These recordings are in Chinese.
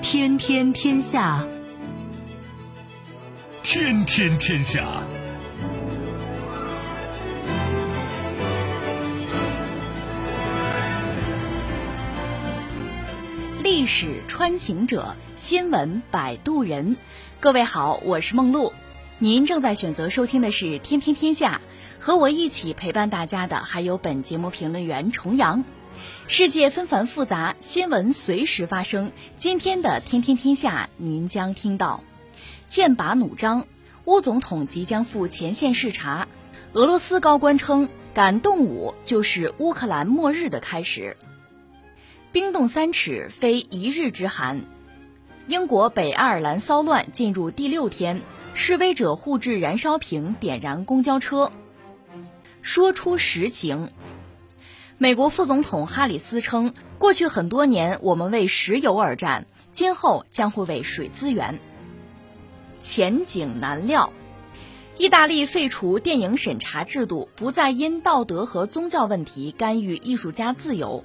天天天下，天天天下。历史穿行者，新闻摆渡人。各位好，我是梦露。您正在选择收听的是《天天天下》，和我一起陪伴大家的还有本节目评论员重阳。世界纷繁复杂，新闻随时发生。今天的《天天天下》，您将听到：剑拔弩张，乌总统即将赴前线视察；俄罗斯高官称，敢动武就是乌克兰末日的开始。冰冻三尺，非一日之寒。英国北爱尔兰骚乱进入第六天，示威者互掷燃烧瓶，点燃公交车。说出实情。美国副总统哈里斯称，过去很多年我们为石油而战，今后将会为水资源。前景难料。意大利废除电影审查制度，不再因道德和宗教问题干预艺术家自由。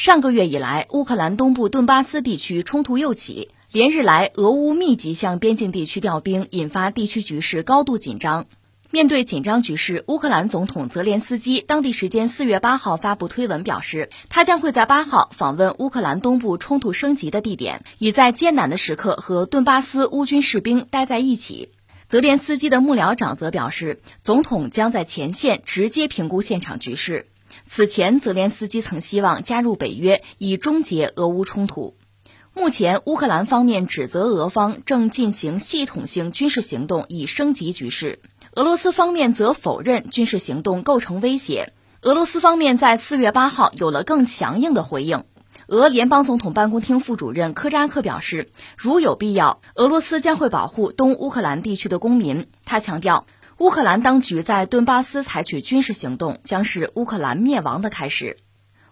上个月以来，乌克兰东部顿巴斯地区冲突又起，连日来，俄乌密集向边境地区调兵，引发地区局势高度紧张。面对紧张局势，乌克兰总统泽连斯基当地时间四月八号发布推文表示，他将会在八号访问乌克兰东部冲突升级的地点，以在艰难的时刻和顿巴斯乌军士兵待在一起。泽连斯基的幕僚长则表示，总统将在前线直接评估现场局势。此前，泽连斯基曾希望加入北约，以终结俄乌冲突。目前，乌克兰方面指责俄方正进行系统性军事行动，以升级局势；俄罗斯方面则否认军事行动构成威胁。俄罗斯方面在四月八号有了更强硬的回应。俄联邦总统办公厅副主任科扎克表示，如有必要，俄罗斯将会保护东乌克兰地区的公民。他强调。乌克兰当局在顿巴斯采取军事行动，将是乌克兰灭亡的开始。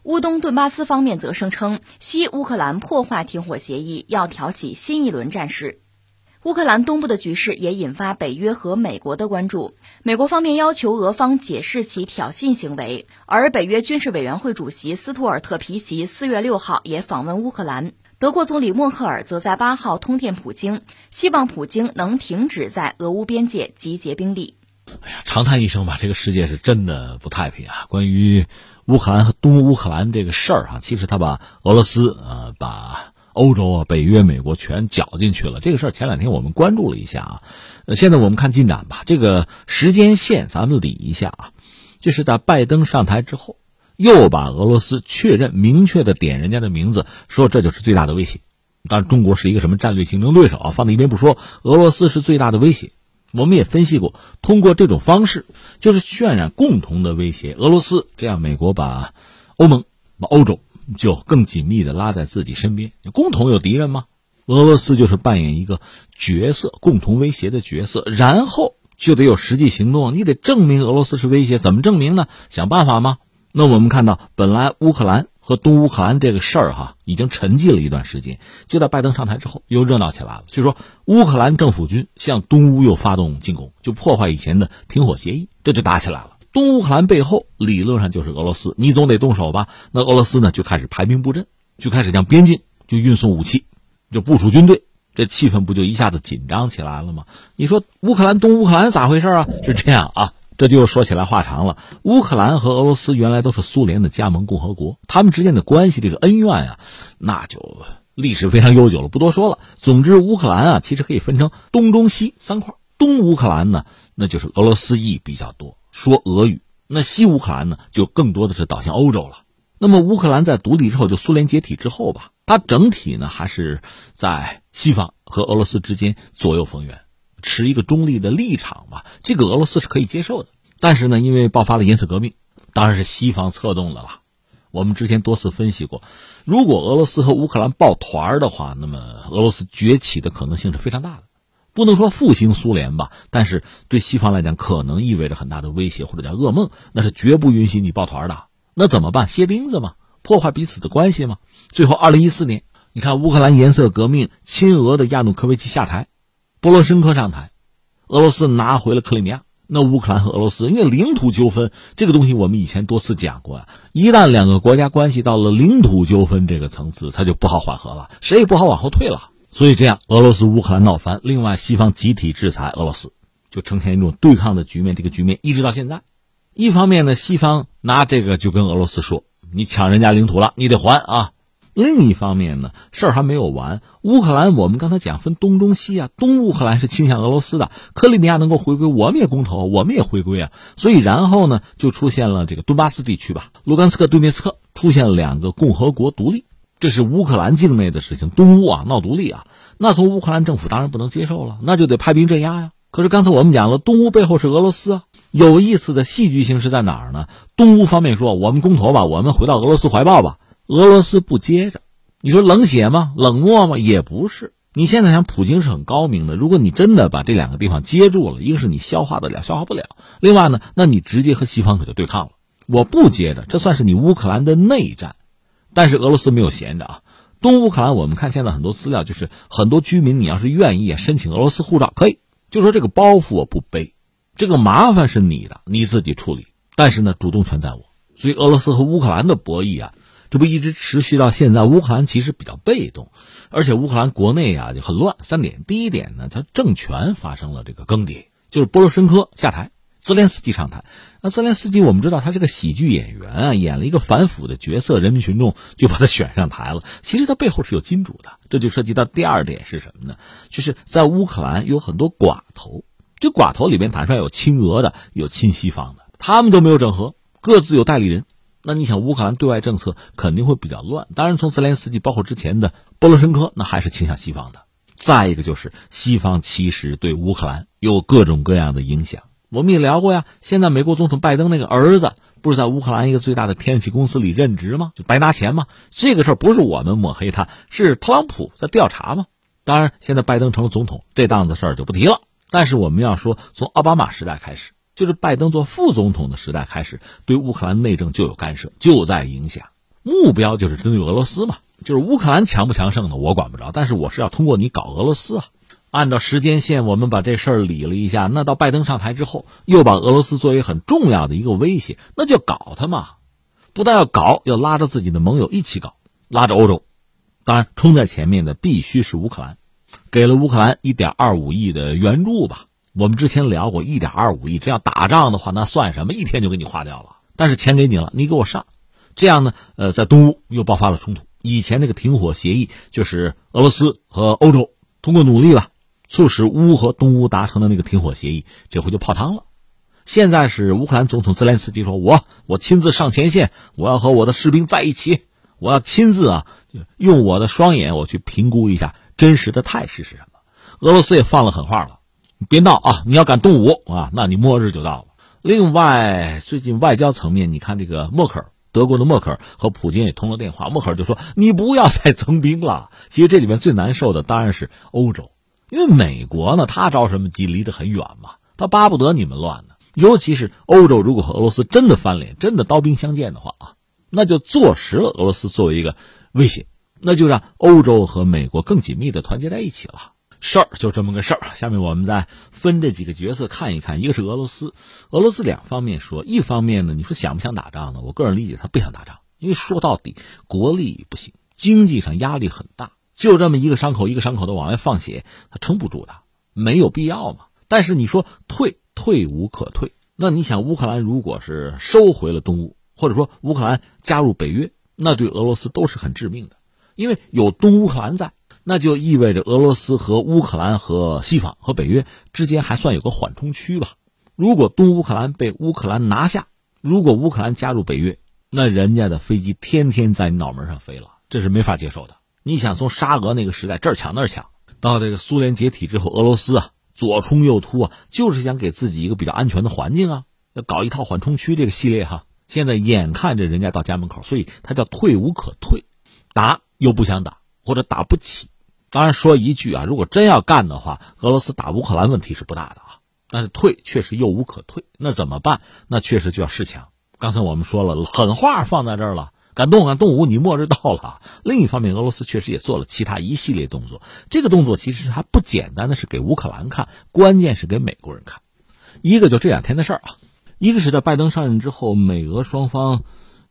乌东顿巴斯方面则声称，西乌克兰破坏停火协议，要挑起新一轮战事。乌克兰东部的局势也引发北约和美国的关注。美国方面要求俄方解释其挑衅行为，而北约军事委员会主席斯图尔特皮奇四月六号也访问乌克兰。德国总理默克尔则在八号通电普京，希望普京能停止在俄乌边界集结兵力。哎呀，长叹一声吧，这个世界是真的不太平啊！关于乌克兰和东乌克兰这个事儿啊，其实他把俄罗斯呃，把欧洲啊、北约、美国全搅进去了。这个事儿前两天我们关注了一下啊，现在我们看进展吧。这个时间线咱们理一下啊，就是在拜登上台之后，又把俄罗斯确认明确的点人家的名字，说这就是最大的威胁。当然，中国是一个什么战略竞争对手啊，放在一边不说，俄罗斯是最大的威胁。我们也分析过，通过这种方式，就是渲染共同的威胁。俄罗斯这样，美国把欧盟、把欧洲就更紧密的拉在自己身边。共同有敌人吗？俄罗斯就是扮演一个角色，共同威胁的角色。然后就得有实际行动，你得证明俄罗斯是威胁。怎么证明呢？想办法吗？那我们看到，本来乌克兰。和东乌克兰这个事儿哈，已经沉寂了一段时间。就在拜登上台之后，又热闹起来了。就说乌克兰政府军向东乌又发动进攻，就破坏以前的停火协议，这就打起来了。东乌克兰背后理论上就是俄罗斯，你总得动手吧？那俄罗斯呢，就开始排兵布阵，就开始向边境就运送武器，就部署军队，这气氛不就一下子紧张起来了吗？你说乌克兰东乌克兰咋回事啊？是这样啊。这就说起来话长了。乌克兰和俄罗斯原来都是苏联的加盟共和国，他们之间的关系这个恩怨啊，那就历史非常悠久了，不多说了。总之，乌克兰啊，其实可以分成东、中、西三块。东乌克兰呢，那就是俄罗斯裔比较多，说俄语；那西乌克兰呢，就更多的是倒向欧洲了。那么乌克兰在独立之后，就苏联解体之后吧，它整体呢还是在西方和俄罗斯之间左右逢源，持一个中立的立场吧，这个俄罗斯是可以接受的。但是呢，因为爆发了颜色革命，当然是西方策动的了。我们之前多次分析过，如果俄罗斯和乌克兰抱团的话，那么俄罗斯崛起的可能性是非常大的。不能说复兴苏联吧，但是对西方来讲，可能意味着很大的威胁或者叫噩梦，那是绝不允许你抱团的。那怎么办？歇钉子嘛？破坏彼此的关系嘛？最后，二零一四年，你看乌克兰颜色革命，亲俄的亚努科维奇下台，波罗申科上台，俄罗斯拿回了克里米亚。那乌克兰和俄罗斯因为领土纠纷这个东西，我们以前多次讲过啊。一旦两个国家关系到了领土纠纷这个层次，它就不好缓和了，谁也不好往后退了。所以这样，俄罗斯乌克兰闹翻，另外西方集体制裁俄罗斯，就呈现一种对抗的局面。这个局面一直到现在，一方面呢，西方拿这个就跟俄罗斯说：“你抢人家领土了，你得还啊。”另一方面呢，事儿还没有完。乌克兰，我们刚才讲分东中西啊，东乌克兰是倾向俄罗斯的，克里米亚能够回归，我们也公投，我们也回归啊。所以然后呢，就出现了这个顿巴斯地区吧，卢甘斯克、顿涅茨克出现了两个共和国独立，这是乌克兰境内的事情。东乌啊闹独立啊，那从乌克兰政府当然不能接受了，那就得派兵镇压呀。可是刚才我们讲了，东乌背后是俄罗斯啊。有意思的戏剧性是在哪儿呢？东乌方面说，我们公投吧，我们回到俄罗斯怀抱吧。俄罗斯不接着，你说冷血吗？冷漠吗？也不是。你现在想，普京是很高明的。如果你真的把这两个地方接住了，一个是你消化得了，消化不了；另外呢，那你直接和西方可就对抗了。我不接着，这算是你乌克兰的内战。但是俄罗斯没有闲着啊。东乌克兰，我们看现在很多资料，就是很多居民，你要是愿意申请俄罗斯护照，可以。就说这个包袱我不背，这个麻烦是你的，你自己处理。但是呢，主动权在我。所以俄罗斯和乌克兰的博弈啊。这不一直持续到现在？乌克兰其实比较被动，而且乌克兰国内啊就很乱。三点，第一点呢，它政权发生了这个更迭，就是波罗申科下台，泽连斯基上台。那泽连斯基我们知道他是个喜剧演员啊，演了一个反腐的角色，人民群众就把他选上台了。其实他背后是有金主的，这就涉及到第二点是什么呢？就是在乌克兰有很多寡头，这寡头里面坦率有亲俄的，有亲西方的，他们都没有整合，各自有代理人。那你想，乌克兰对外政策肯定会比较乱。当然，从泽连斯基包括之前的波罗申科，那还是倾向西方的。再一个就是西方其实对乌克兰有各种各样的影响。我们也聊过呀，现在美国总统拜登那个儿子不是在乌克兰一个最大的天然气公司里任职吗？就白拿钱吗？这个事儿不是我们抹黑他，是特朗普在调查吗？当然，现在拜登成了总统，这档子事儿就不提了。但是我们要说，从奥巴马时代开始。就是拜登做副总统的时代开始，对乌克兰内政就有干涉，就在影响。目标就是针对俄罗斯嘛，就是乌克兰强不强盛的我管不着，但是我是要通过你搞俄罗斯啊。按照时间线，我们把这事儿理了一下，那到拜登上台之后，又把俄罗斯作为很重要的一个威胁，那就搞他嘛。不但要搞，要拉着自己的盟友一起搞，拉着欧洲。当然，冲在前面的必须是乌克兰，给了乌克兰一点二五亿的援助吧。我们之前聊过，一点二五亿，这要打仗的话，那算什么？一天就给你花掉了。但是钱给你了，你给我上，这样呢？呃，在东乌又爆发了冲突。以前那个停火协议，就是俄罗斯和欧洲通过努力吧，促使乌和东乌达成的那个停火协议，这回就泡汤了。现在是乌克兰总统泽连斯基说：“我我亲自上前线，我要和我的士兵在一起，我要亲自啊，用我的双眼我去评估一下真实的态势是什么。”俄罗斯也放了狠话了。别闹啊！你要敢动武啊，那你末日就到了。另外，最近外交层面，你看这个默克尔，德国的默克尔和普京也通了电话。默克尔就说：“你不要再增兵了。”其实这里面最难受的当然是欧洲，因为美国呢，他着什么急？离得很远嘛，他巴不得你们乱呢。尤其是欧洲，如果和俄罗斯真的翻脸，真的刀兵相见的话啊，那就坐实了俄罗斯作为一个威胁，那就让欧洲和美国更紧密的团结在一起了。事儿就这么个事儿，下面我们再分这几个角色看一看。一个是俄罗斯，俄罗斯两方面说，一方面呢，你说想不想打仗呢？我个人理解，他不想打仗，因为说到底，国力不行，经济上压力很大，就这么一个伤口一个伤口的往外放血，他撑不住的，没有必要嘛。但是你说退，退无可退。那你想，乌克兰如果是收回了东乌，或者说乌克兰加入北约，那对俄罗斯都是很致命的，因为有东乌克兰在。那就意味着俄罗斯和乌克兰和西方和北约之间还算有个缓冲区吧。如果东乌克兰被乌克兰拿下，如果乌克兰加入北约，那人家的飞机天天在你脑门上飞了，这是没法接受的。你想从沙俄那个时代这儿抢那儿抢，到这个苏联解体之后，俄罗斯啊左冲右突啊，就是想给自己一个比较安全的环境啊，要搞一套缓冲区这个系列哈。现在眼看着人家到家门口，所以他叫退无可退，打又不想打，或者打不起。当然说一句啊，如果真要干的话，俄罗斯打乌克兰问题是不大的啊，但是退确实又无可退，那怎么办？那确实就要示强。刚才我们说了，狠话放在这儿了。敢动敢动武，你末日到了。另一方面，俄罗斯确实也做了其他一系列动作。这个动作其实还不简单的是给乌克兰看，关键是给美国人看。一个就这两天的事儿啊，一个是在拜登上任之后，美俄双方，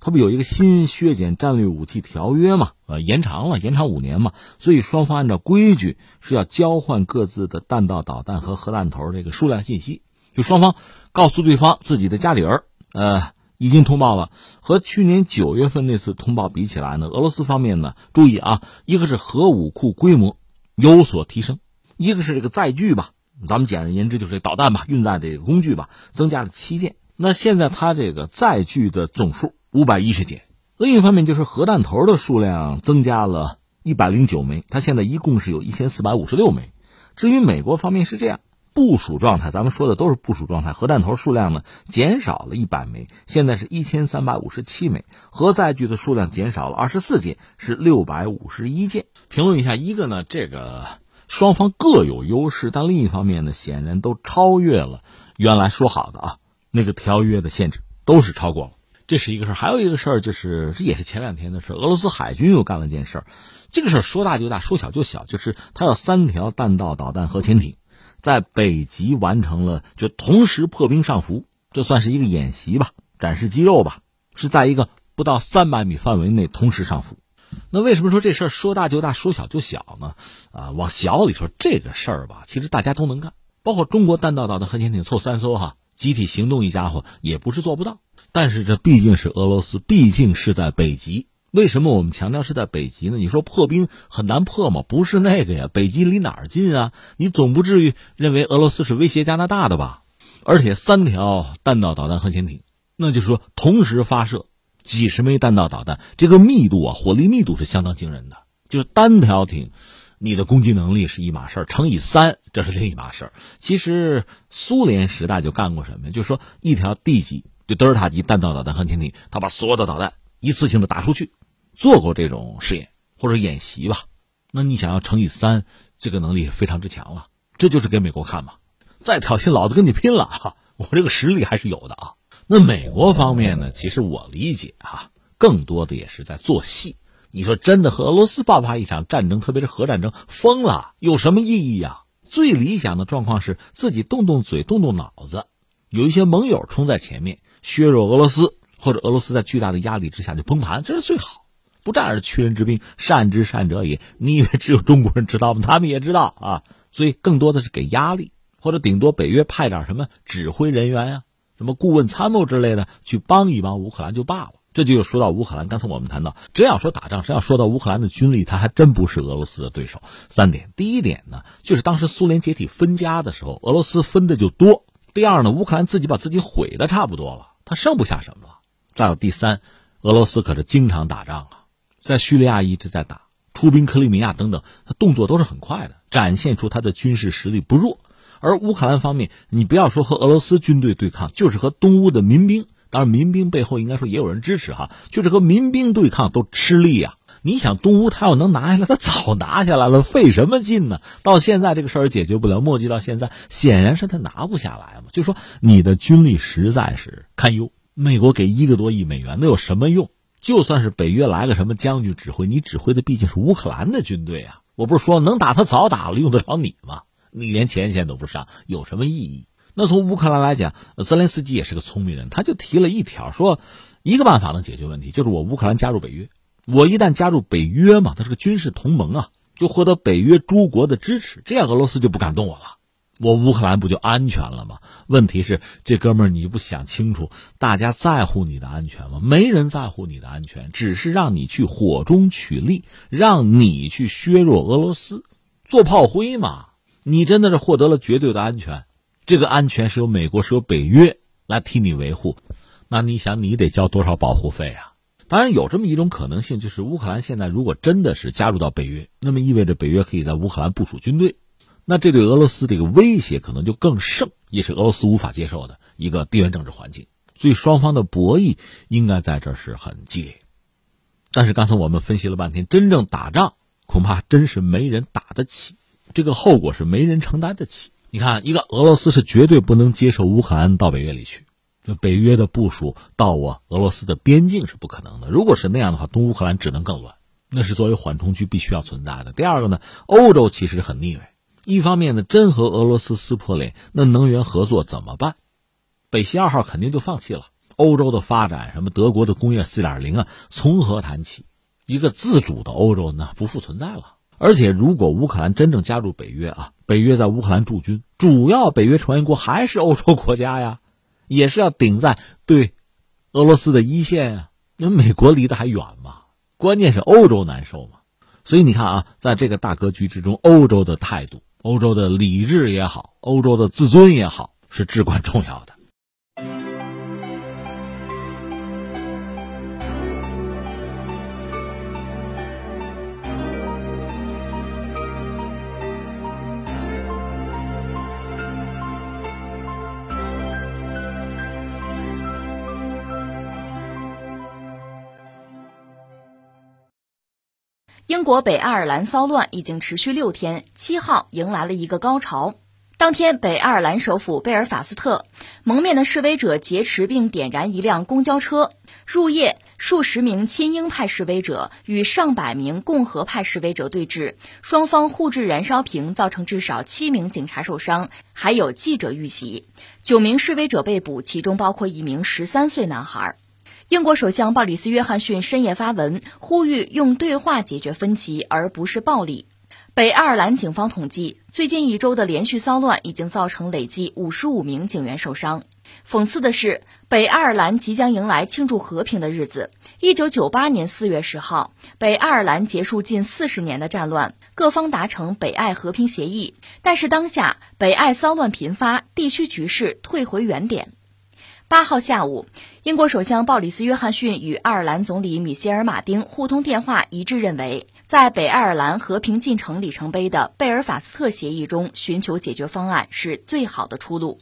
他不有一个新削减战略武器条约嘛？呃，延长了，延长五年嘛。所以双方按照规矩是要交换各自的弹道导弹和核弹头这个数量信息，就双方告诉对方自己的家底儿，呃。已经通报了，和去年九月份那次通报比起来呢，俄罗斯方面呢，注意啊，一个是核武库规模有所提升，一个是这个载具吧，咱们简而言之就是导弹吧，运载这个工具吧，增加了七件。那现在它这个载具的总数五百一十件，另一方面就是核弹头的数量增加了一百零九枚，它现在一共是有一千四百五十六枚。至于美国方面是这样。部署状态，咱们说的都是部署状态。核弹头数量呢减少了一百枚，现在是一千三百五十七枚。核载具的数量减少了二十四件，是六百五十一件。评论一下，一个呢，这个双方各有优势，但另一方面呢，显然都超越了原来说好的啊那个条约的限制，都是超过了。这是一个事儿，还有一个事儿就是，这也是前两天的事儿俄罗斯海军又干了件事儿，这个事儿说大就大，说小就小，就是他有三条弹道导弹核潜艇。在北极完成了就同时破冰上浮，这算是一个演习吧，展示肌肉吧，是在一个不到三百米范围内同时上浮。那为什么说这事儿说大就大，说小就小呢？啊，往小里说，这个事儿吧，其实大家都能干，包括中国弹道导弹核潜艇凑三艘哈，集体行动一家伙也不是做不到。但是这毕竟是俄罗斯，毕竟是在北极。为什么我们强调是在北极呢？你说破冰很难破吗？不是那个呀，北极离哪儿近啊？你总不至于认为俄罗斯是威胁加拿大的吧？而且三条弹道导弹核潜艇，那就是说同时发射几十枚弹道导弹，这个密度啊，火力密度是相当惊人的。就是单条艇，你的攻击能力是一码事儿，乘以三，这是另一码事儿。其实苏联时代就干过什么？就是说一条 D 级就德尔塔级弹道导弹核潜艇，他把所有的导弹。一次性的打出去，做过这种试验或者演习吧？那你想要乘以三，这个能力非常之强了。这就是给美国看嘛，再挑衅老子跟你拼了哈！我这个实力还是有的啊。那美国方面呢？其实我理解哈，更多的也是在做戏。你说真的和俄罗斯爆发一场战争，特别是核战争，疯了有什么意义呀？最理想的状况是自己动动嘴，动动脑子，有一些盟友冲在前面，削弱俄罗斯。或者俄罗斯在巨大的压力之下就崩盘，这是最好。不战而屈人之兵，善之善者也。你以为只有中国人知道吗？他们也知道啊。所以更多的是给压力，或者顶多北约派点什么指挥人员呀、什么顾问参谋之类的去帮一帮乌克兰就罢了。这就又说到乌克兰。刚才我们谈到，真要说打仗，真要说到乌克兰的军力，他还真不是俄罗斯的对手。三点，第一点呢，就是当时苏联解体分家的时候，俄罗斯分的就多。第二呢，乌克兰自己把自己毁的差不多了，他剩不下什么了。再有第三，俄罗斯可是经常打仗啊，在叙利亚一直在打，出兵克里米亚等等，他动作都是很快的，展现出他的军事实力不弱。而乌克兰方面，你不要说和俄罗斯军队对抗，就是和东乌的民兵，当然民兵背后应该说也有人支持哈，就是和民兵对抗都吃力呀。你想东乌他要能拿下来，他早拿下来了，费什么劲呢？到现在这个事儿解决不了，墨迹到现在显然是他拿不下来嘛。就说你的军力实在是堪忧。美国给一个多亿美元，那有什么用？就算是北约来个什么将军指挥，你指挥的毕竟是乌克兰的军队啊！我不是说能打他早打了，用得着你吗？你连前线都不上，有什么意义？那从乌克兰来讲，泽连斯基也是个聪明人，他就提了一条，说一个办法能解决问题，就是我乌克兰加入北约。我一旦加入北约嘛，它是个军事同盟啊，就获得北约诸国的支持，这样俄罗斯就不敢动我了。我乌克兰不就安全了吗？问题是这哥们儿，你不想清楚，大家在乎你的安全吗？没人在乎你的安全，只是让你去火中取栗，让你去削弱俄罗斯，做炮灰嘛。你真的是获得了绝对的安全，这个安全是由美国、是由北约来替你维护，那你想你得交多少保护费啊？当然有这么一种可能性，就是乌克兰现在如果真的是加入到北约，那么意味着北约可以在乌克兰部署军队，那这对俄罗斯这个威胁可能就更盛，也是俄罗斯无法接受的一个地缘政治环境。所以双方的博弈应该在这是很激烈。但是刚才我们分析了半天，真正打仗恐怕真是没人打得起，这个后果是没人承担得起。你看，一个俄罗斯是绝对不能接受乌克兰到北约里去。就北约的部署到我俄罗斯的边境是不可能的。如果是那样的话，东乌克兰只能更乱。那是作为缓冲区必须要存在的。第二个呢，欧洲其实很腻味。一方面呢，真和俄罗斯撕破脸，那能源合作怎么办？北溪二号肯定就放弃了。欧洲的发展，什么德国的工业四点零啊，从何谈起？一个自主的欧洲呢，不复存在了。而且，如果乌克兰真正加入北约啊，北约在乌克兰驻军，主要北约成员国还是欧洲国家呀。也是要顶在对俄罗斯的一线啊，那美国离得还远嘛？关键是欧洲难受嘛？所以你看啊，在这个大格局之中，欧洲的态度、欧洲的理智也好，欧洲的自尊也好，是至关重要的。英国北爱尔兰骚乱已经持续六天，七号迎来了一个高潮。当天，北爱尔兰首府贝尔法斯特，蒙面的示威者劫持并点燃一辆公交车。入夜，数十名亲英派示威者与上百名共和派示威者对峙，双方互掷燃烧瓶，造成至少七名警察受伤，还有记者遇袭。九名示威者被捕，其中包括一名十三岁男孩。英国首相鲍里斯·约翰逊深夜发文，呼吁用对话解决分歧，而不是暴力。北爱尔兰警方统计，最近一周的连续骚乱已经造成累计五十五名警员受伤。讽刺的是，北爱尔兰即将迎来庆祝和平的日子。一九九八年四月十号，北爱尔兰结束近四十年的战乱，各方达成北爱和平协议。但是当下，北爱骚乱频发，地区局势退回原点。八号下午，英国首相鲍里斯·约翰逊与爱尔兰总理米歇尔·马丁互通电话，一致认为，在北爱尔兰和平进程里程碑的贝尔法斯特协议中寻求解决方案是最好的出路。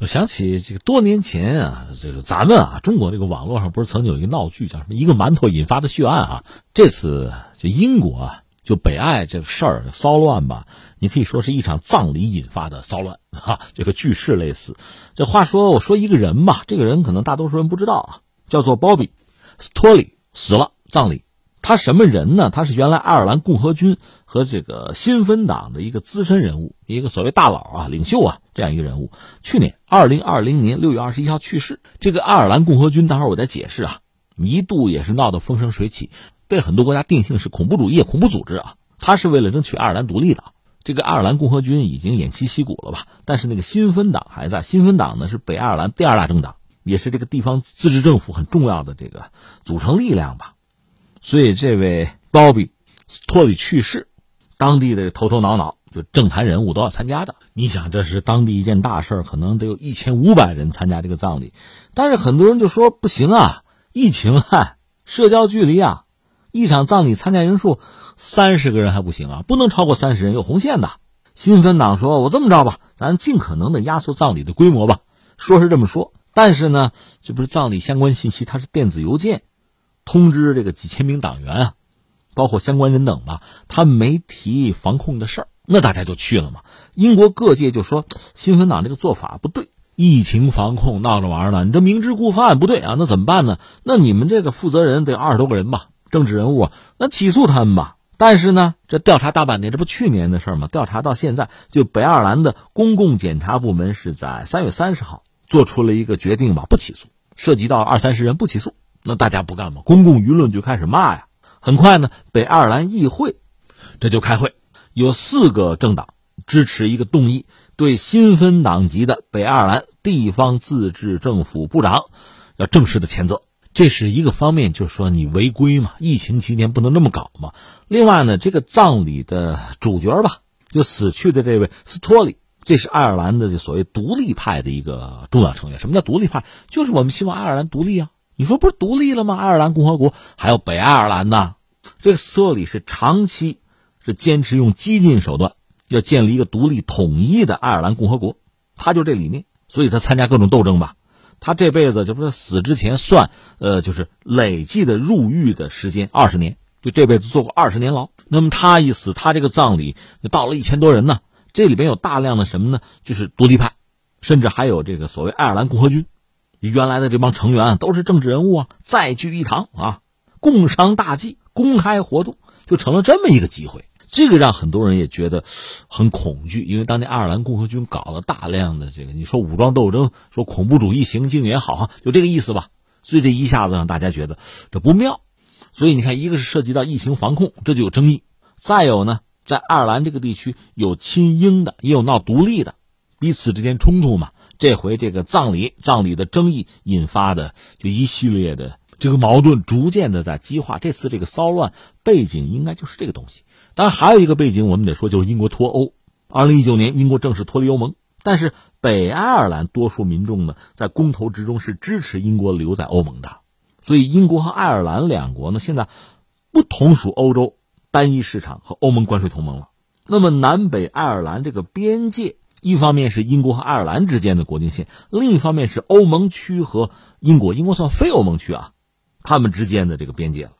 我想起这个多年前啊，这个咱们啊，中国这个网络上不是曾经有一个闹剧，叫什么“一个馒头引发的血案”啊？这次就英国啊。就北爱这个事儿骚乱吧，你可以说是一场葬礼引发的骚乱 啊，这个句式类似。这话说，我说一个人吧，这个人可能大多数人不知道啊，叫做鲍比·斯托里死了，葬礼。他什么人呢？他是原来爱尔兰共和军和这个新芬党的一个资深人物，一个所谓大佬啊、领袖啊这样一个人物。去年二零二零年六月二十一号去世。这个爱尔兰共和军，待会儿我再解释啊，一度也是闹得风生水起。被很多国家定性是恐怖主义、恐怖组织啊！他是为了争取爱尔兰独立的。这个爱尔兰共和军已经偃旗息鼓了吧？但是那个新芬党还在。新芬党呢是北爱尔兰第二大政党，也是这个地方自治政府很重要的这个组成力量吧。所以这位鲍比·托里去世，当地的头头脑脑就政坛人物都要参加的。你想，这是当地一件大事可能得有一千五百人参加这个葬礼。但是很多人就说不行啊，疫情啊。社交距离啊，一场葬礼参加人数三十个人还不行啊，不能超过三十人，有红线的。新芬党说：“我这么着吧，咱尽可能的压缩葬礼的规模吧。”说是这么说，但是呢，这不是葬礼相关信息，它是电子邮件通知这个几千名党员啊，包括相关人等吧，他没提防控的事儿，那大家就去了嘛。英国各界就说新芬党这个做法不对。疫情防控闹着玩呢，你这明知故犯不对啊，那怎么办呢？那你们这个负责人得二十多个人吧，政治人物啊，那起诉他们吧。但是呢，这调查大半年，这不去年的事吗？调查到现在，就北爱尔兰的公共检察部门是在三月三十号做出了一个决定吧，不起诉，涉及到二三十人不起诉。那大家不干嘛？公共舆论就开始骂呀。很快呢，北爱尔兰议会这就开会，有四个政党支持一个动议。对新分党籍的北爱尔兰地方自治政府部长，要正式的谴责。这是一个方面，就是说你违规嘛，疫情期间不能那么搞嘛。另外呢，这个葬礼的主角吧，就死去的这位斯托里，这是爱尔兰的所谓独立派的一个重要成员。什么叫独立派？就是我们希望爱尔兰独立啊，你说不是独立了吗？爱尔兰共和国还有北爱尔兰呐。这个斯托里是长期是坚持用激进手段，要建立一个独立统一的爱尔兰共和国，他就这理念，所以他参加各种斗争吧。他这辈子就不是死之前算，呃，就是累计的入狱的时间二十年，就这辈子坐过二十年牢。那么他一死，他这个葬礼就到了一千多人呢。这里边有大量的什么呢？就是独立派，甚至还有这个所谓爱尔兰共和军，原来的这帮成员都是政治人物啊，再聚一堂啊，共商大计，公开活动，就成了这么一个机会。这个让很多人也觉得很恐惧，因为当年爱尔兰共和军搞了大量的这个，你说武装斗争，说恐怖主义行径也好，就这个意思吧。所以这一下子让大家觉得这不妙。所以你看，一个是涉及到疫情防控，这就有争议；再有呢，在爱尔兰这个地区有亲英的，也有闹独立的，彼此之间冲突嘛。这回这个葬礼，葬礼的争议引发的就一系列的这个矛盾，逐渐的在激化。这次这个骚乱背景应该就是这个东西。当然，还有一个背景，我们得说，就是英国脱欧。二零一九年，英国正式脱离欧盟，但是北爱尔兰多数民众呢，在公投之中是支持英国留在欧盟的。所以，英国和爱尔兰两国呢，现在不同属欧洲单一市场和欧盟关税同盟了。那么，南北爱尔兰这个边界，一方面是英国和爱尔兰之间的国境线，另一方面是欧盟区和英国（英国算非欧盟区啊）他们之间的这个边界了。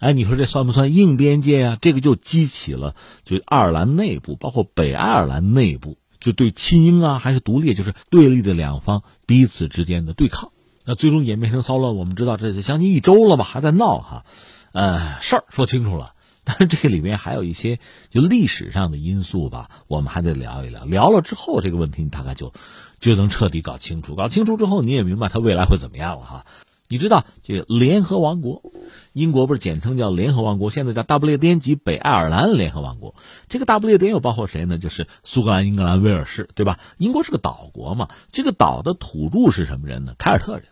哎，你说这算不算硬边界啊？这个就激起了就爱尔兰内部，包括北爱尔兰内部，就对亲英啊还是独立，就是对立的两方彼此之间的对抗。那最终演变成骚乱，我们知道这将近一周了吧，还在闹哈。呃，事儿说清楚了，但是这个里面还有一些就历史上的因素吧，我们还得聊一聊。聊了之后，这个问题你大概就就能彻底搞清楚。搞清楚之后，你也明白它未来会怎么样了哈。你知道这联合王国，英国不是简称叫联合王国，现在叫大不列颠及北爱尔兰联合王国。这个大不列颠又包括谁呢？就是苏格兰、英格兰、威尔士，对吧？英国是个岛国嘛，这个岛的土著是什么人呢？凯尔特人。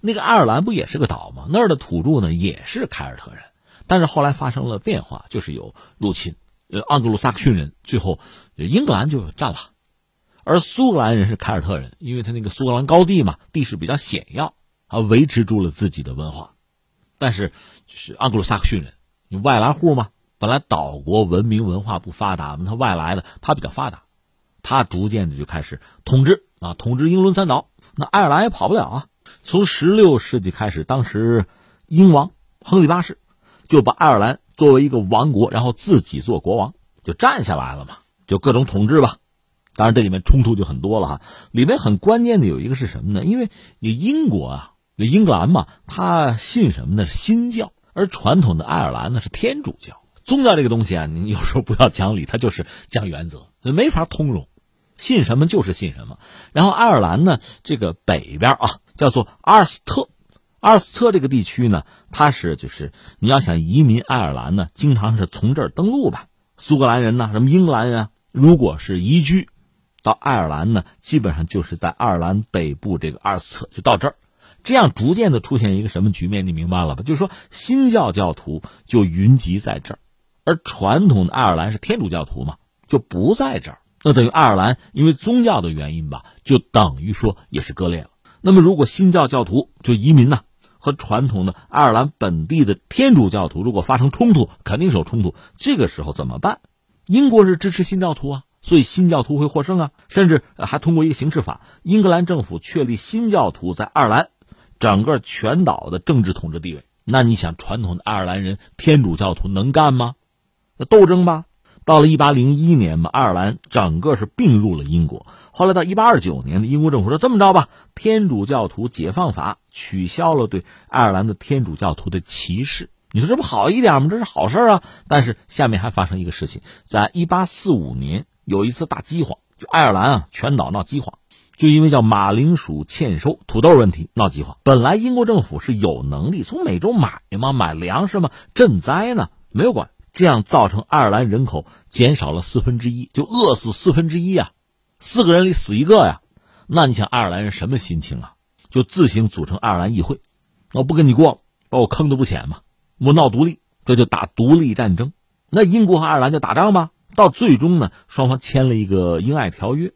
那个爱尔兰不也是个岛吗？那儿的土著呢也是凯尔特人，但是后来发生了变化，就是有入侵，呃，盎格鲁撒克逊人，最后英格兰就占了，而苏格兰人是凯尔特人，因为他那个苏格兰高地嘛，地势比较险要。啊，维持住了自己的文化，但是就是盎格鲁撒克逊人，你外来户嘛，本来岛国文明文化不发达嘛，他外来的他比较发达，他逐渐的就开始统治啊，统治英伦三岛，那爱尔兰也跑不了啊。从十六世纪开始，当时英王亨利八世就把爱尔兰作为一个王国，然后自己做国王，就占下来了嘛，就各种统治吧。当然这里面冲突就很多了哈，里面很关键的有一个是什么呢？因为英国啊。英格兰嘛，他信什么呢？新教，而传统的爱尔兰呢是天主教。宗教这个东西啊，你有时候不要讲理，它就是讲原则，没法通融，信什么就是信什么。然后爱尔兰呢，这个北边啊，叫做阿尔斯特，阿尔斯特这个地区呢，它是就是你要想移民爱尔兰呢，经常是从这儿登陆吧。苏格兰人呢，什么英格兰人啊，如果是移居到爱尔兰呢，基本上就是在爱尔兰北部这个阿尔斯特，就到这儿。这样逐渐的出现一个什么局面？你明白了吧？就是说，新教教徒就云集在这儿，而传统的爱尔兰是天主教徒嘛，就不在这儿。那等于爱尔兰因为宗教的原因吧，就等于说也是割裂了。那么，如果新教教徒就移民呢，和传统的爱尔兰本地的天主教徒如果发生冲突，肯定是有冲突。这个时候怎么办？英国是支持新教徒啊，所以新教徒会获胜啊，甚至还通过一个刑事法，英格兰政府确立新教徒在爱尔兰。整个全岛的政治统治地位，那你想，传统的爱尔兰人天主教徒能干吗？那斗争吧。到了一八零一年嘛，爱尔兰整个是并入了英国。后来到一八二九年的英国政府说这么着吧，天主教徒解放法取消了对爱尔兰的天主教徒的歧视。你说这不好一点吗？这是好事啊。但是下面还发生一个事情，在一八四五年有一次大饥荒，就爱尔兰啊全岛闹饥荒。就因为叫马铃薯欠收、土豆问题闹饥荒，本来英国政府是有能力从美洲买嘛，买粮食嘛，赈灾呢，没有管，这样造成爱尔兰人口减少了四分之一，就饿死四分之一啊，四个人里死一个呀，那你想爱尔兰人什么心情啊？就自行组成爱尔兰议会，我不跟你过了，把我坑的不浅嘛，我闹独立，这就打独立战争，那英国和爱尔兰就打仗吧，到最终呢，双方签了一个英爱条约。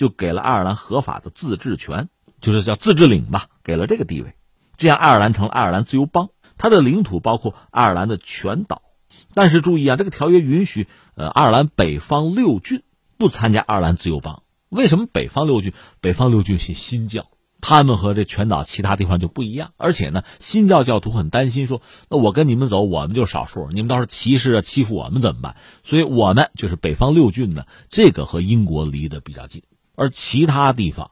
就给了爱尔兰合法的自治权，就是叫自治领吧，给了这个地位。这样爱尔兰成了爱尔兰自由邦，它的领土包括爱尔兰的全岛。但是注意啊，这个条约允许呃爱尔兰北方六郡不参加爱尔兰自由邦。为什么北方六郡？北方六郡信新教，他们和这全岛其他地方就不一样。而且呢，新教教徒很担心说，那我跟你们走，我们就少数，你们到时候歧视啊欺负我们怎么办？所以我们就是北方六郡呢，这个和英国离得比较近，而其他地方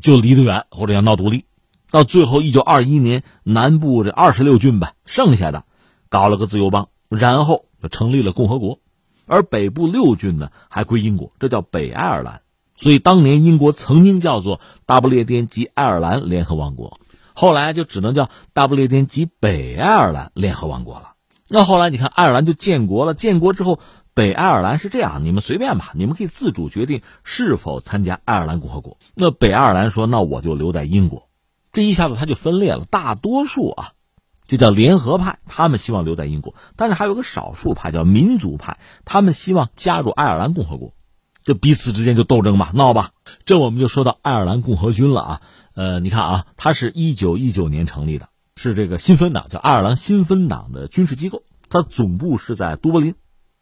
就离得远，或者要闹独立。到最后，一九二一年，南部这二十六郡吧，剩下的搞了个自由邦。然后就成立了共和国，而北部六郡呢还归英国，这叫北爱尔兰。所以当年英国曾经叫做大不列颠及爱尔兰联合王国，后来就只能叫大不列颠及北爱尔兰联合王国了。那后来你看，爱尔兰就建国了。建国之后，北爱尔兰是这样，你们随便吧，你们可以自主决定是否参加爱尔兰共和国。那北爱尔兰说，那我就留在英国。这一下子他就分裂了，大多数啊。这叫联合派，他们希望留在英国，但是还有个少数派叫民族派，他们希望加入爱尔兰共和国，这彼此之间就斗争吧，闹吧。这我们就说到爱尔兰共和军了啊，呃，你看啊，它是一九一九年成立的，是这个新芬党，叫爱尔兰新芬党的军事机构，它总部是在都柏林，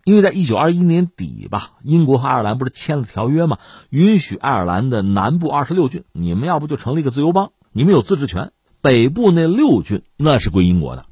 因为在一九二一年底吧，英国和爱尔兰不是签了条约嘛，允许爱尔兰的南部二十六郡，你们要不就成立一个自由邦，你们有自治权。北部那六郡那是归英国的，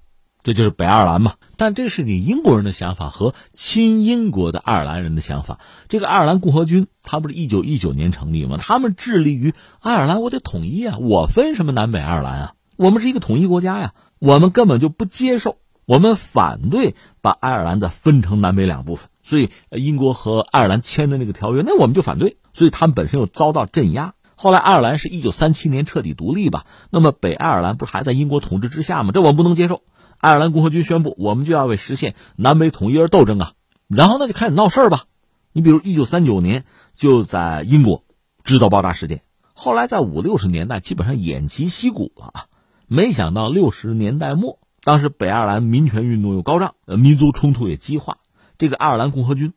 这就是北爱尔兰嘛。但这是你英国人的想法和亲英国的爱尔兰人的想法。这个爱尔兰共和军，它不是一九一九年成立吗？他们致力于爱尔兰，我得统一啊！我分什么南北爱尔兰啊？我们是一个统一国家呀！我们根本就不接受，我们反对把爱尔兰的分成南北两部分。所以英国和爱尔兰签的那个条约，那我们就反对。所以他们本身又遭到镇压。后来，爱尔兰是一九三七年彻底独立吧？那么北爱尔兰不是还在英国统治之下吗？这我们不能接受。爱尔兰共和军宣布，我们就要为实现南北统一而斗争啊！然后那就开始闹事儿吧。你比如一九三九年就在英国制造爆炸事件，后来在五六十年代基本上偃旗息鼓了啊。没想到六十年代末，当时北爱尔兰民权运动又高涨，呃，民族冲突也激化，这个爱尔兰共和军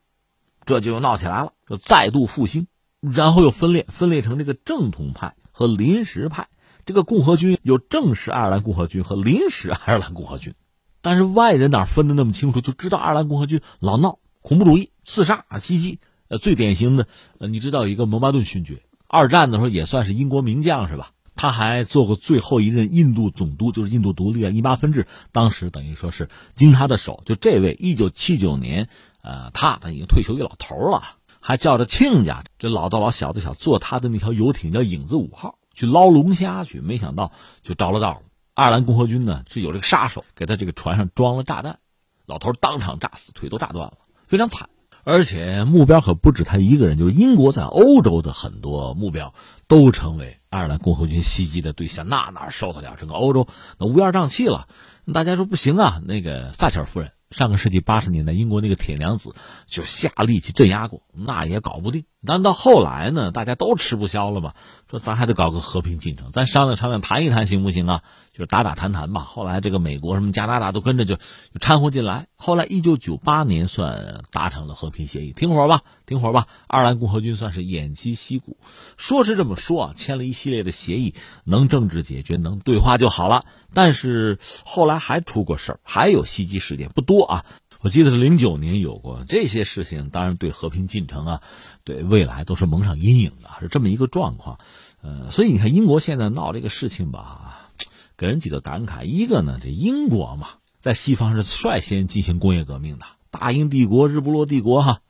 这就又闹起来了，就再度复兴。然后又分裂，分裂成这个正统派和临时派。这个共和军有正式爱尔兰共和军和临时爱尔兰共和军，但是外人哪分得那么清楚？就知道爱尔兰共和军老闹恐怖主义、刺杀、袭击。呃，最典型的，呃，你知道一个蒙巴顿勋爵，二战的时候也算是英国名将是吧？他还做过最后一任印度总督，就是印度独立啊一八分治，当时等于说是经他的手。就这位，一九七九年，呃，他他已经退休一老头了。还叫着亲家，这老的老小的小，坐他的那条游艇叫影子五号去捞龙虾去，没想到就着了道了。爱尔兰共和军呢是有这个杀手，给他这个船上装了炸弹，老头当场炸死，腿都炸断了，非常惨。而且目标可不止他一个人，就是英国在欧洲的很多目标都成为爱尔兰共和军袭击的对象，那哪受得了？整个欧洲那乌烟瘴气了。大家说不行啊，那个撒切尔夫人。上个世纪八十年代，英国那个铁娘子就下力气镇压过，那也搞不定。但到后来呢，大家都吃不消了嘛，说咱还得搞个和平进程，咱商量商量，谈一谈行不行啊？就是打打谈谈吧。后来这个美国什么加拿大都跟着就掺和进来。后来一九九八年算达成了和平协议，停火吧，停火吧。爱尔兰共和军算是偃旗息鼓，说是这么说啊，签了一系列的协议，能政治解决，能对话就好了。但是后来还出过事儿，还有袭击事件，不多啊。我记得是零九年有过这些事情，当然对和平进程啊，对未来都是蒙上阴影的，是这么一个状况。呃，所以你看英国现在闹这个事情吧，给人几个感慨。一个呢，这英国嘛，在西方是率先进行工业革命的大英帝国、日不落帝国哈。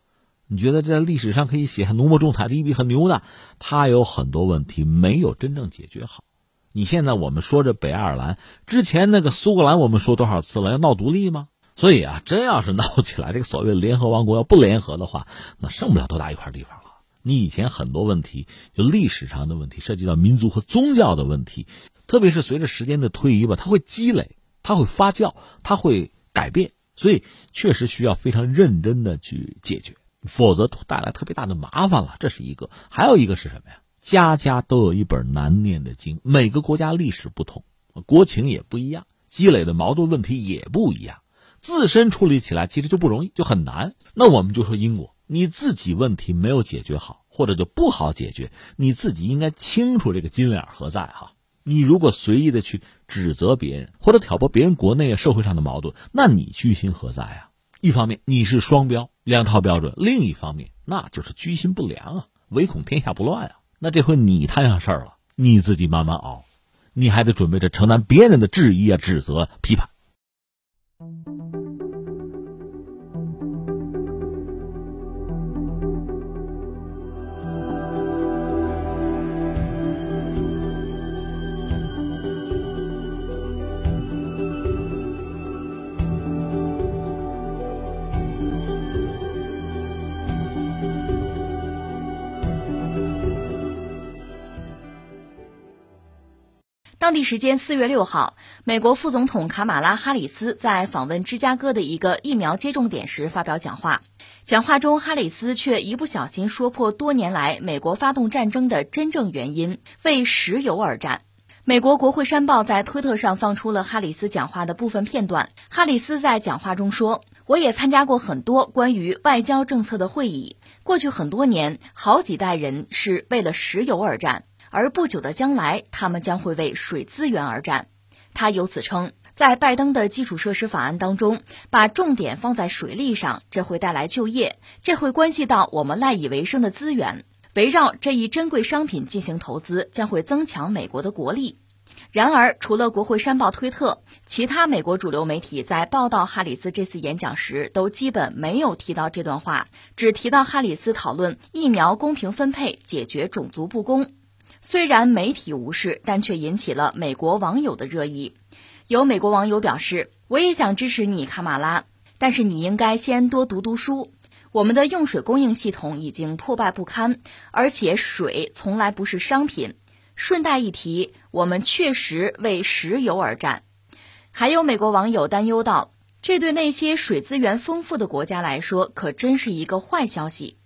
你觉得在历史上可以写下浓墨重彩的一笔，很牛的。它有很多问题没有真正解决好。你现在我们说这北爱尔兰之前那个苏格兰，我们说多少次了？要闹独立吗？所以啊，真要是闹起来，这个所谓联合王国要不联合的话，那剩不了多大一块地方了。你以前很多问题，就历史上的问题，涉及到民族和宗教的问题，特别是随着时间的推移吧，它会积累，它会发酵，它会改变，所以确实需要非常认真的去解决，否则带来特别大的麻烦了。这是一个，还有一个是什么呀？家家都有一本难念的经，每个国家历史不同，国情也不一样，积累的矛盾问题也不一样。自身处理起来其实就不容易，就很难。那我们就说英国，你自己问题没有解决好，或者就不好解决，你自己应该清楚这个金脸何在哈。你如果随意的去指责别人，或者挑拨别人国内社会上的矛盾，那你居心何在啊？一方面你是双标，两套标准；另一方面那就是居心不良啊，唯恐天下不乱啊。那这回你摊上事儿了，你自己慢慢熬，你还得准备着承担别人的质疑啊、指责、批判。当地时间四月六号，美国副总统卡马拉·哈里斯在访问芝加哥的一个疫苗接种点时发表讲话。讲话中，哈里斯却一不小心说破多年来美国发动战争的真正原因——为石油而战。美国国会山报在推特上放出了哈里斯讲话的部分片段。哈里斯在讲话中说：“我也参加过很多关于外交政策的会议。过去很多年，好几代人是为了石油而战。”而不久的将来，他们将会为水资源而战。他由此称，在拜登的基础设施法案当中，把重点放在水利上，这会带来就业，这会关系到我们赖以为生的资源。围绕这一珍贵商品进行投资，将会增强美国的国力。然而，除了国会山报推特，其他美国主流媒体在报道哈里斯这次演讲时，都基本没有提到这段话，只提到哈里斯讨论疫苗公平分配，解决种族不公。虽然媒体无视，但却引起了美国网友的热议。有美国网友表示：“我也想支持你，卡马拉，但是你应该先多读读书。我们的用水供应系统已经破败不堪，而且水从来不是商品。顺带一提，我们确实为石油而战。”还有美国网友担忧道：“这对那些水资源丰富的国家来说，可真是一个坏消息。”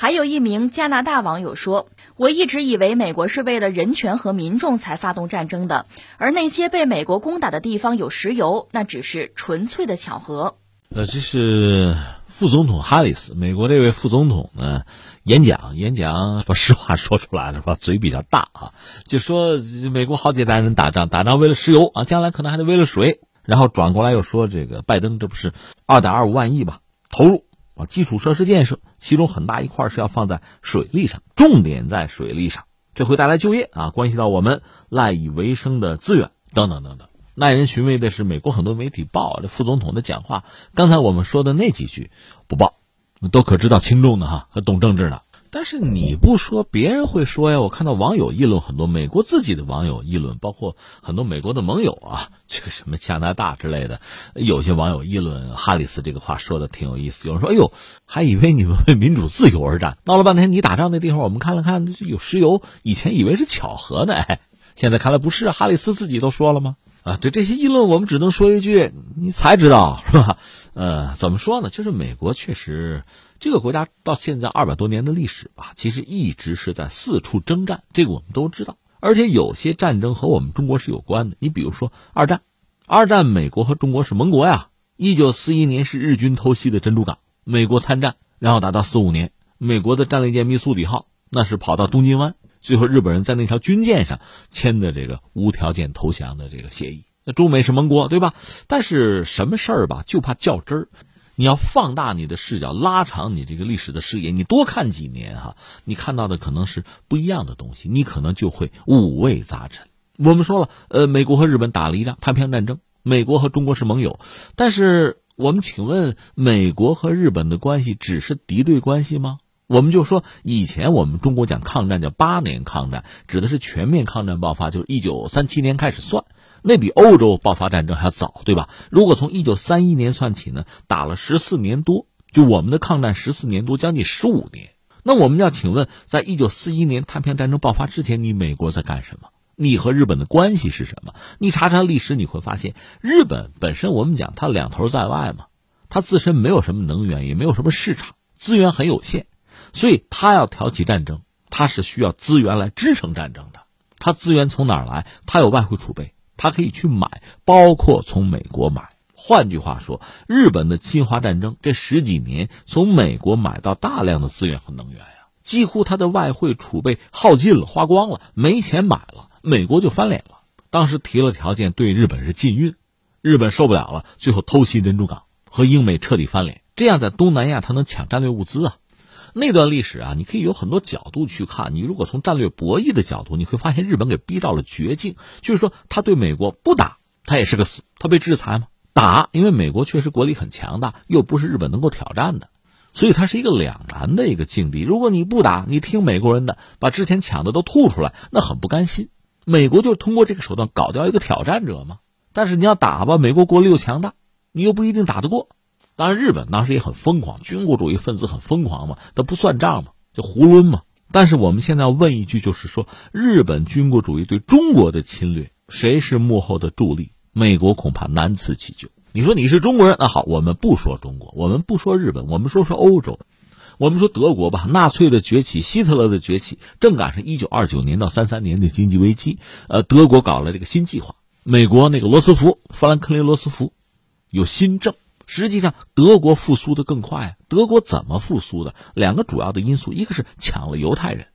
还有一名加拿大网友说：“我一直以为美国是为了人权和民众才发动战争的，而那些被美国攻打的地方有石油，那只是纯粹的巧合。”呃，这是副总统哈里斯，美国这位副总统呢，演讲演讲把实话说出来了，是吧？嘴比较大啊，就说美国好几代人打仗，打仗为了石油啊，将来可能还得为了水，然后转过来又说这个拜登这不是二点二五万亿吧投入。基础设施建设，其中很大一块是要放在水利上，重点在水利上，这会带来就业啊，关系到我们赖以为生的资源等等等等。耐人寻味的是，美国很多媒体报这副总统的讲话，刚才我们说的那几句不报，都可知道轻重的哈，和懂政治的。但是你不说，别人会说呀。我看到网友议论很多，美国自己的网友议论，包括很多美国的盟友啊，这个什么加拿大之类的，有些网友议论哈里斯这个话说的挺有意思。有人说：“哎呦，还以为你们为民主自由而战，闹了半天你打仗那地方，我们看了看有石油，以前以为是巧合呢，现在看来不是。哈里斯自己都说了吗？啊，对这些议论，我们只能说一句：你才知道是吧？呃，怎么说呢？就是美国确实。”这个国家到现在二百多年的历史吧，其实一直是在四处征战，这个我们都知道。而且有些战争和我们中国是有关的。你比如说二战，二战美国和中国是盟国呀。一九四一年是日军偷袭的珍珠港，美国参战，然后打到四五年，美国的战列舰密苏里号那是跑到东京湾，最后日本人在那条军舰上签的这个无条件投降的这个协议。那中美是盟国，对吧？但是什么事儿吧，就怕较真儿。你要放大你的视角，拉长你这个历史的视野，你多看几年哈，你看到的可能是不一样的东西，你可能就会五味杂陈。我们说了，呃，美国和日本打了一仗太平洋战争，美国和中国是盟友，但是我们请问，美国和日本的关系只是敌对关系吗？我们就说，以前我们中国讲抗战叫八年抗战，指的是全面抗战爆发，就是一九三七年开始算。那比欧洲爆发战争还要早，对吧？如果从一九三一年算起呢，打了十四年多，就我们的抗战十四年多，将近十五年。那我们要请问，在一九四一年太平洋战争爆发之前，你美国在干什么？你和日本的关系是什么？你查查历史，你会发现，日本本身我们讲它两头在外嘛，它自身没有什么能源，也没有什么市场，资源很有限，所以它要挑起战争，它是需要资源来支撑战争的。它资源从哪儿来？它有外汇储备。他可以去买，包括从美国买。换句话说，日本的侵华战争这十几年，从美国买到大量的资源和能源呀，几乎他的外汇储备耗尽了，花光了，没钱买了，美国就翻脸了。当时提了条件，对日本是禁运，日本受不了了，最后偷袭珍珠港，和英美彻底翻脸。这样在东南亚，他能抢战略物资啊。那段历史啊，你可以有很多角度去看。你如果从战略博弈的角度，你会发现日本给逼到了绝境，就是说他对美国不打，他也是个死，他被制裁吗？打，因为美国确实国力很强大，又不是日本能够挑战的，所以它是一个两难的一个境地。如果你不打，你听美国人的，把之前抢的都吐出来，那很不甘心。美国就是通过这个手段搞掉一个挑战者嘛。但是你要打吧，美国国力又强大，你又不一定打得过。当然，日本当时也很疯狂，军国主义分子很疯狂嘛，他不算账嘛，就胡抡嘛。但是我们现在要问一句，就是说，日本军国主义对中国的侵略，谁是幕后的助力？美国恐怕难辞其咎。你说你是中国人，那好，我们不说中国，我们不说日本，我们说说欧洲，我们说德国吧。纳粹的崛起，希特勒的崛起，正赶上一九二九年到三三年的经济危机。呃，德国搞了这个新计划，美国那个罗斯福，富兰克林罗斯福，有新政。实际上，德国复苏的更快。德国怎么复苏的？两个主要的因素，一个是抢了犹太人，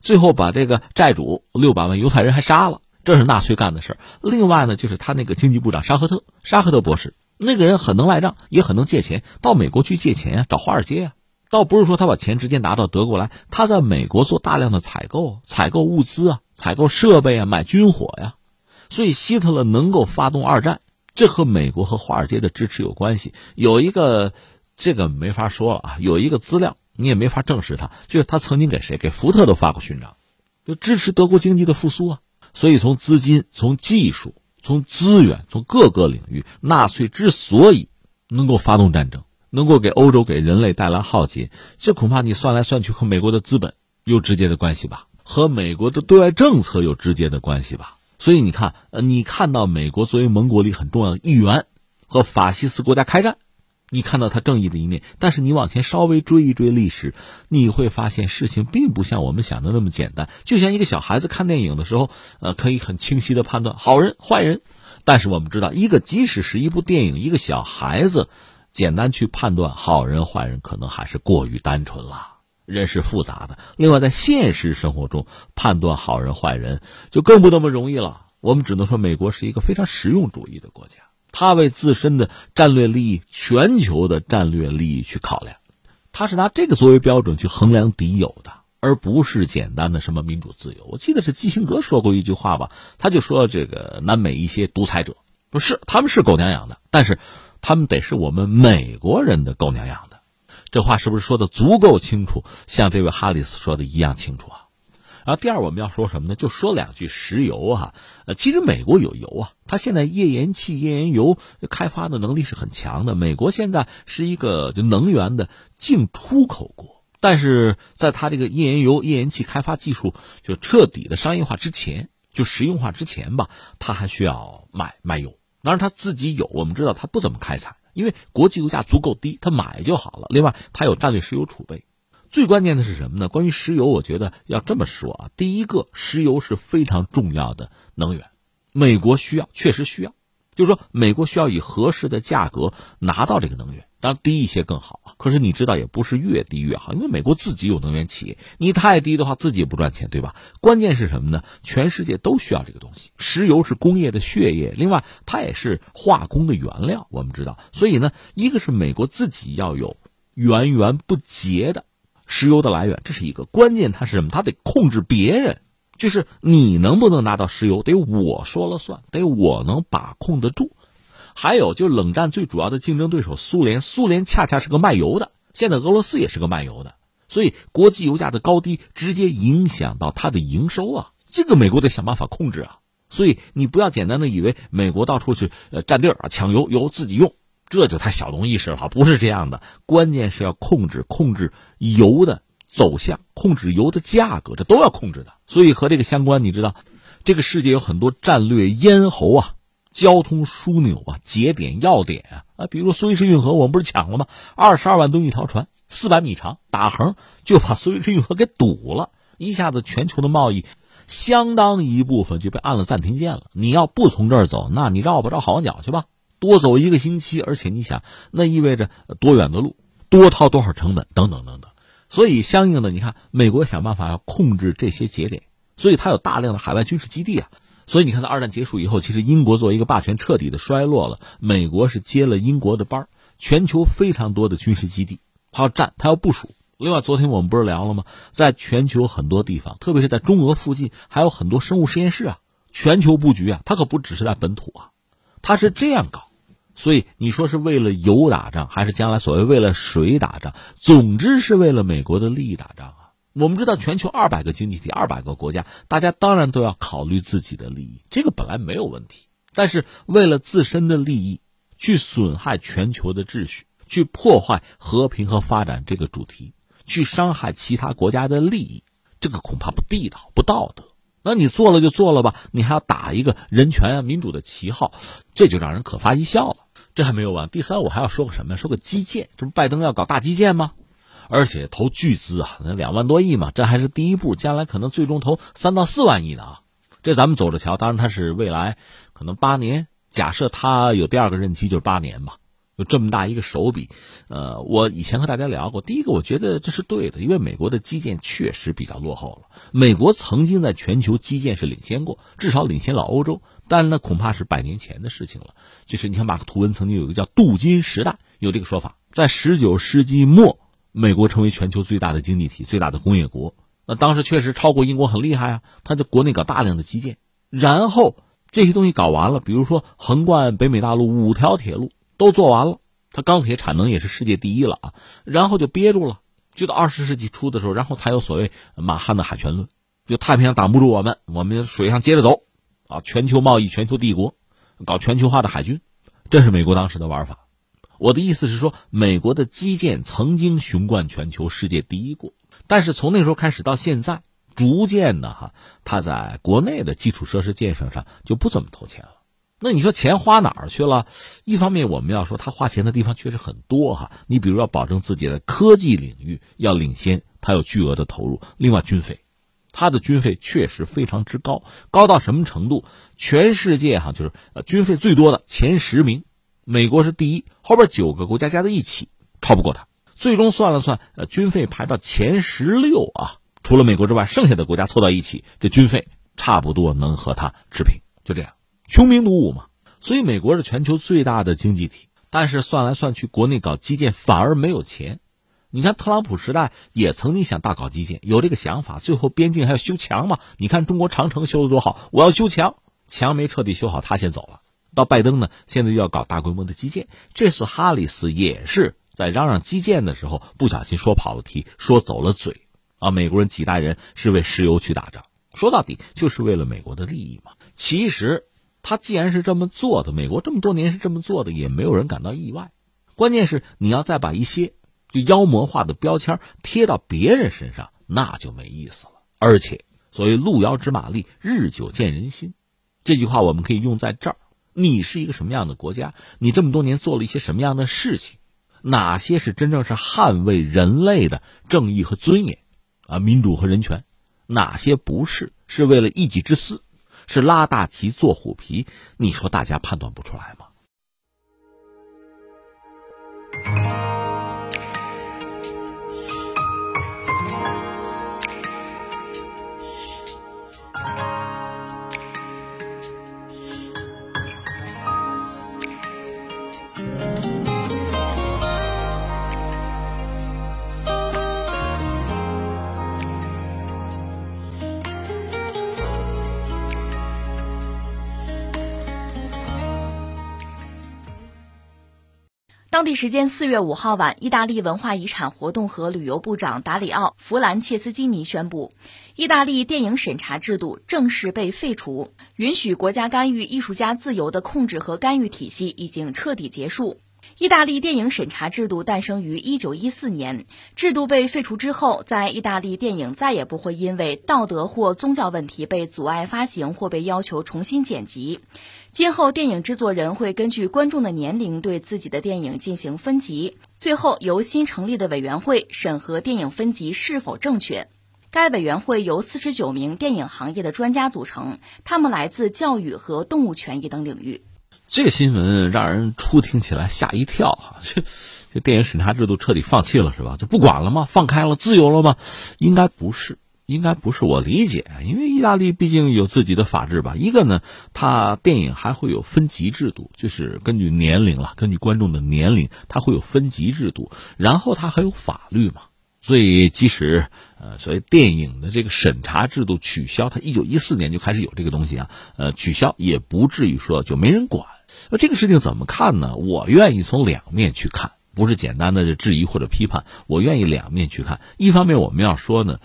最后把这个债主六百万犹太人还杀了，这是纳粹干的事另外呢，就是他那个经济部长沙赫特，沙赫特博士，那个人很能赖账，也很能借钱，到美国去借钱呀，找华尔街呀。倒不是说他把钱直接拿到德国来，他在美国做大量的采购，采购物资啊，采购设备啊，买军火呀。所以希特勒能够发动二战。这和美国和华尔街的支持有关系。有一个，这个没法说了啊。有一个资料，你也没法证实他，就是他曾经给谁，给福特都发过勋章，就支持德国经济的复苏啊。所以从资金、从技术、从资源、从各个领域，纳粹之所以能够发动战争，能够给欧洲、给人类带来浩劫，这恐怕你算来算去和美国的资本有直接的关系吧，和美国的对外政策有直接的关系吧。所以你看，呃，你看到美国作为盟国里很重要的一员，和法西斯国家开战，你看到他正义的一面。但是你往前稍微追一追历史，你会发现事情并不像我们想的那么简单。就像一个小孩子看电影的时候，呃，可以很清晰的判断好人坏人。但是我们知道，一个即使是一部电影，一个小孩子，简单去判断好人坏人，可能还是过于单纯了。人是复杂的，另外在现实生活中判断好人坏人就更不那么容易了。我们只能说，美国是一个非常实用主义的国家，他为自身的战略利益、全球的战略利益去考量，他是拿这个作为标准去衡量敌友的，而不是简单的什么民主自由。我记得是基辛格说过一句话吧，他就说这个南美一些独裁者不是他们是狗娘养的，但是他们得是我们美国人的狗娘养的。这话是不是说的足够清楚？像这位哈里斯说的一样清楚啊。然后第二，我们要说什么呢？就说两句石油啊。呃，其实美国有油啊，它现在页岩气、页岩油开发的能力是很强的。美国现在是一个就能源的净出口国，但是在它这个页岩油、页岩气开发技术就彻底的商业化之前，就实用化之前吧，它还需要买卖油。当然，它自己有，我们知道它不怎么开采。因为国际油价足够低，他买就好了。另外，他有战略石油储备。最关键的是什么呢？关于石油，我觉得要这么说啊：第一个，石油是非常重要的能源，美国需要，确实需要。就是说，美国需要以合适的价格拿到这个能源，当然低一些更好啊。可是你知道，也不是越低越好，因为美国自己有能源企业，你太低的话，自己也不赚钱，对吧？关键是什么呢？全世界都需要这个东西，石油是工业的血液，另外它也是化工的原料，我们知道。所以呢，一个是美国自己要有源源不竭的石油的来源，这是一个关键。它是什么？它得控制别人。就是你能不能拿到石油，得我说了算，得我能把控得住。还有，就冷战最主要的竞争对手苏联，苏联恰恰是个卖油的，现在俄罗斯也是个卖油的，所以国际油价的高低直接影响到它的营收啊，这个美国得想办法控制啊。所以你不要简单的以为美国到处去呃占地儿啊，抢油油自己用，这就太小农意识了，不是这样的。关键是要控制控制油的。走向控制油的价格，这都要控制的。所以和这个相关，你知道，这个世界有很多战略咽喉啊，交通枢纽啊，节点要点啊啊，比如苏伊士运河，我们不是抢了吗？二十二万吨一条船，四百米长，打横就把苏伊士运河给堵了，一下子全球的贸易相当一部分就被按了暂停键了。你要不从这儿走，那你绕吧，绕好望角去吧，多走一个星期，而且你想，那意味着多远的路，多掏多少成本，等等等等。所以，相应的，你看，美国想办法要控制这些节点，所以它有大量的海外军事基地啊。所以你看，在二战结束以后，其实英国作为一个霸权彻底的衰落了，美国是接了英国的班全球非常多的军事基地，它要占，它要部署。另外，昨天我们不是聊了吗？在全球很多地方，特别是在中俄附近，还有很多生物实验室啊。全球布局啊，它可不只是在本土啊，它是这样搞。所以你说是为了油打仗，还是将来所谓为了水打仗？总之是为了美国的利益打仗。我们知道，全球二百个经济体，二百个国家，大家当然都要考虑自己的利益，这个本来没有问题。但是为了自身的利益，去损害全球的秩序，去破坏和平和发展这个主题，去伤害其他国家的利益，这个恐怕不地道、不道德。那你做了就做了吧，你还要打一个人权啊、民主的旗号，这就让人可发一笑了。这还没有完，第三，我还要说个什么呀？说个基建，这不拜登要搞大基建吗？而且投巨资啊，那两万多亿嘛，这还是第一步，将来可能最终投三到四万亿呢啊，这咱们走着瞧。当然，他是未来可能八年，假设他有第二个任期就是八年吧，有这么大一个手笔。呃，我以前和大家聊过，第一个我觉得这是对的，因为美国的基建确实比较落后了。美国曾经在全球基建是领先过，至少领先了欧洲，但那恐怕是百年前的事情了。就是你看马克吐温曾经有一个叫镀金时代，有这个说法，在十九世纪末。美国成为全球最大的经济体、最大的工业国，那当时确实超过英国很厉害啊！他在国内搞大量的基建，然后这些东西搞完了，比如说横贯北美大陆五条铁路都做完了，它钢铁产能也是世界第一了啊！然后就憋住了，就到二十世纪初的时候，然后才有所谓马汉的海权论，就太平洋挡不住我们，我们水上接着走，啊，全球贸易、全球帝国，搞全球化的海军，这是美国当时的玩法。我的意思是说，美国的基建曾经雄冠全球，世界第一过。但是从那时候开始到现在，逐渐的哈，它在国内的基础设施建设上就不怎么投钱了。那你说钱花哪儿去了？一方面我们要说，他花钱的地方确实很多哈。你比如要保证自己的科技领域要领先，他有巨额的投入。另外军费，他的军费确实非常之高，高到什么程度？全世界哈就是呃军费最多的前十名。美国是第一，后边九个国家加在一起超不过它。最终算了算，呃，军费排到前十六啊，除了美国之外，剩下的国家凑到一起，这军费差不多能和它持平。就这样，穷兵黩武嘛。所以美国是全球最大的经济体，但是算来算去，国内搞基建反而没有钱。你看特朗普时代也曾经想大搞基建，有这个想法，最后边境还要修墙嘛。你看中国长城修的多好，我要修墙，墙没彻底修好，他先走了。到拜登呢，现在又要搞大规模的基建。这次哈里斯也是在嚷嚷基建的时候，不小心说跑了题，说走了嘴。啊，美国人几代人是为石油去打仗，说到底就是为了美国的利益嘛。其实他既然是这么做的，美国这么多年是这么做的，也没有人感到意外。关键是你要再把一些就妖魔化的标签贴到别人身上，那就没意思了。而且，所谓路遥知马力，日久见人心，这句话我们可以用在这儿。你是一个什么样的国家？你这么多年做了一些什么样的事情？哪些是真正是捍卫人类的正义和尊严，啊，民主和人权？哪些不是？是为了一己之私？是拉大旗做虎皮？你说大家判断不出来吗？当地时间四月五号晚，意大利文化遗产活动和旅游部长达里奥·弗兰切斯基尼宣布，意大利电影审查制度正式被废除，允许国家干预艺术家自由的控制和干预体系已经彻底结束。意大利电影审查制度诞生于一九一四年。制度被废除之后，在意大利电影再也不会因为道德或宗教问题被阻碍发行或被要求重新剪辑。今后，电影制作人会根据观众的年龄对自己的电影进行分级，最后由新成立的委员会审核电影分级是否正确。该委员会由四十九名电影行业的专家组成，他们来自教育和动物权益等领域。这个新闻让人初听起来吓一跳！这这电影审查制度彻底放弃了是吧？就不管了吗？放开了，自由了吗？应该不是，应该不是我理解，因为意大利毕竟有自己的法制吧。一个呢，它电影还会有分级制度，就是根据年龄了，根据观众的年龄，它会有分级制度。然后它还有法律嘛，所以即使呃，所谓电影的这个审查制度取消，它一九一四年就开始有这个东西啊，呃，取消也不至于说就没人管。那这个事情怎么看呢？我愿意从两面去看。不是简单的质疑或者批判，我愿意两面去看。一方面，我们要说呢，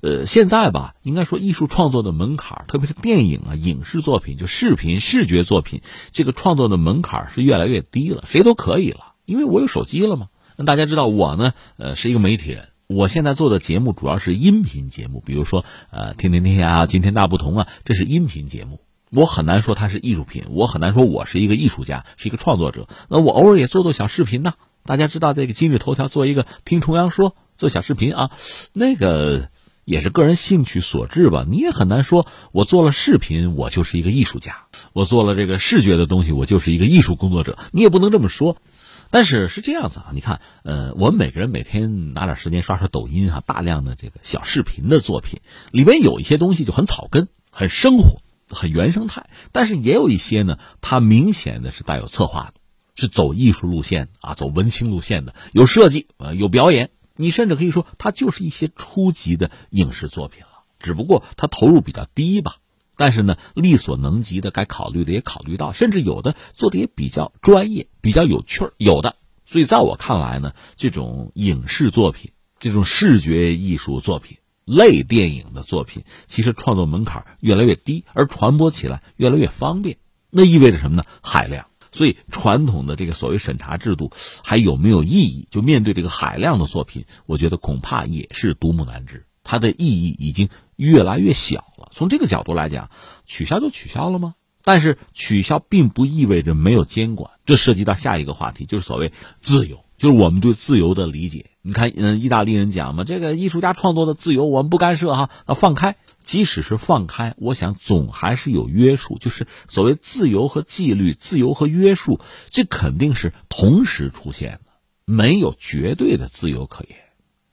呃，现在吧，应该说艺术创作的门槛，特别是电影啊、影视作品，就视频、视觉作品，这个创作的门槛是越来越低了，谁都可以了，因为我有手机了嘛。那大家知道我呢，呃，是一个媒体人，我现在做的节目主要是音频节目，比如说呃，天天天下啊，今天大不同啊，这是音频节目，我很难说它是艺术品，我很难说我是一个艺术家，是一个创作者。那我偶尔也做做小视频呢。大家知道这个今日头条做一个听重阳说做小视频啊，那个也是个人兴趣所致吧。你也很难说我做了视频我就是一个艺术家，我做了这个视觉的东西我就是一个艺术工作者，你也不能这么说。但是是这样子啊，你看，呃，我们每个人每天拿点时间刷刷抖音啊，大量的这个小视频的作品里面有一些东西就很草根、很生活、很原生态，但是也有一些呢，它明显的是带有策划的。是走艺术路线啊，走文青路线的，有设计啊，有表演。你甚至可以说，它就是一些初级的影视作品了。只不过它投入比较低吧，但是呢，力所能及的该考虑的也考虑到，甚至有的做的也比较专业，比较有趣儿。有的，所以在我看来呢，这种影视作品，这种视觉艺术作品类电影的作品，其实创作门槛越来越低，而传播起来越来越方便。那意味着什么呢？海量。所以，传统的这个所谓审查制度还有没有意义？就面对这个海量的作品，我觉得恐怕也是独木难支。它的意义已经越来越小了。从这个角度来讲，取消就取消了吗？但是取消并不意味着没有监管。这涉及到下一个话题，就是所谓自由，就是我们对自由的理解。你看，嗯，意大利人讲嘛，这个艺术家创作的自由，我们不干涉哈，要放开。即使是放开，我想总还是有约束，就是所谓自由和纪律、自由和约束，这肯定是同时出现的，没有绝对的自由可言。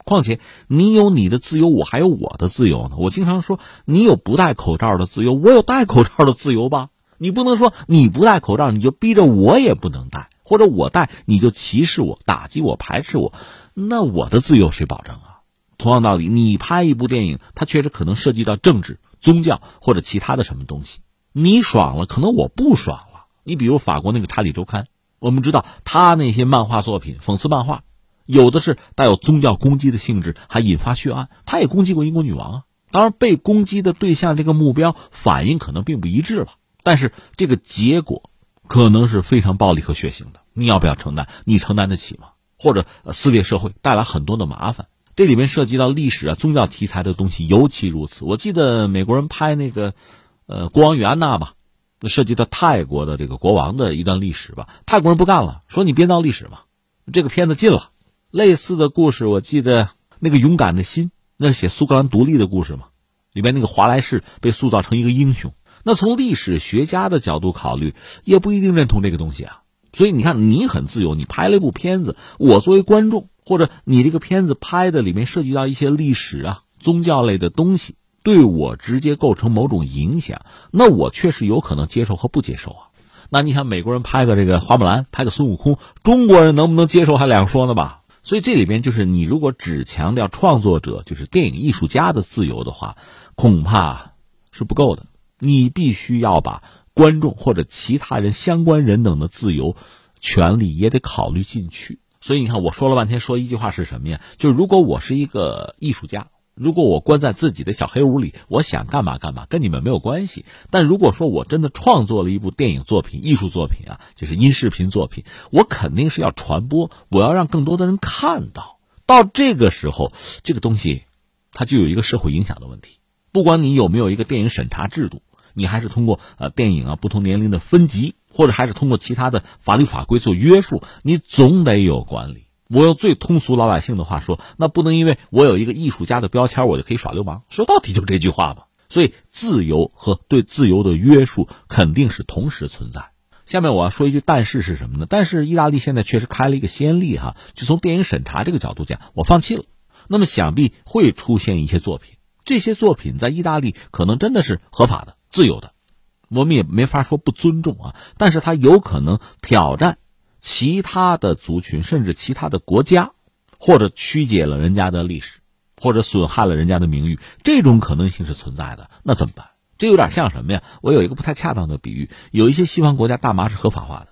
况且你有你的自由，我还有我的自由呢。我经常说，你有不戴口罩的自由，我有戴口罩的自由吧？你不能说你不戴口罩，你就逼着我也不能戴，或者我带你就歧视我、打击我、排斥我，那我的自由谁保证啊？同样道理，你拍一部电影，它确实可能涉及到政治、宗教或者其他的什么东西。你爽了，可能我不爽了。你比如法国那个《查理周刊》，我们知道他那些漫画作品、讽刺漫画，有的是带有宗教攻击的性质，还引发血案。他也攻击过英国女王啊。当然，被攻击的对象这个目标反应可能并不一致了，但是这个结果可能是非常暴力和血腥的。你要不要承担？你承担得起吗？或者撕裂社会，带来很多的麻烦。这里面涉及到历史啊、宗教题材的东西尤其如此。我记得美国人拍那个，呃，国王与安娜吧，涉及到泰国的这个国王的一段历史吧。泰国人不干了，说你编造历史嘛。这个片子禁了。类似的故事，我记得那个勇敢的心，那是写苏格兰独立的故事嘛。里面那个华莱士被塑造成一个英雄。那从历史学家的角度考虑，也不一定认同这个东西啊。所以你看，你很自由，你拍了一部片子，我作为观众。或者你这个片子拍的里面涉及到一些历史啊、宗教类的东西，对我直接构成某种影响，那我确实有可能接受和不接受啊。那你想美国人拍个这个花木兰，拍个孙悟空，中国人能不能接受还两说呢吧？所以这里边就是你如果只强调创作者就是电影艺术家的自由的话，恐怕是不够的。你必须要把观众或者其他人、相关人等的自由、权利也得考虑进去。所以你看，我说了半天，说一句话是什么呀？就是如果我是一个艺术家，如果我关在自己的小黑屋里，我想干嘛干嘛，跟你们没有关系。但如果说我真的创作了一部电影作品、艺术作品啊，就是音视频作品，我肯定是要传播，我要让更多的人看到。到这个时候，这个东西，它就有一个社会影响的问题。不管你有没有一个电影审查制度，你还是通过呃电影啊不同年龄的分级。或者还是通过其他的法律法规做约束，你总得有管理。我用最通俗老百姓的话说，那不能因为我有一个艺术家的标签，我就可以耍流氓。说到底就这句话吧。所以，自由和对自由的约束肯定是同时存在。下面我要说一句，但是是什么呢？但是意大利现在确实开了一个先例哈，就从电影审查这个角度讲，我放弃了。那么想必会出现一些作品。这些作品在意大利可能真的是合法的、自由的，我们也没法说不尊重啊。但是它有可能挑战其他的族群，甚至其他的国家，或者曲解了人家的历史，或者损害了人家的名誉，这种可能性是存在的。那怎么办？这有点像什么呀？我有一个不太恰当的比喻，有一些西方国家大麻是合法化的，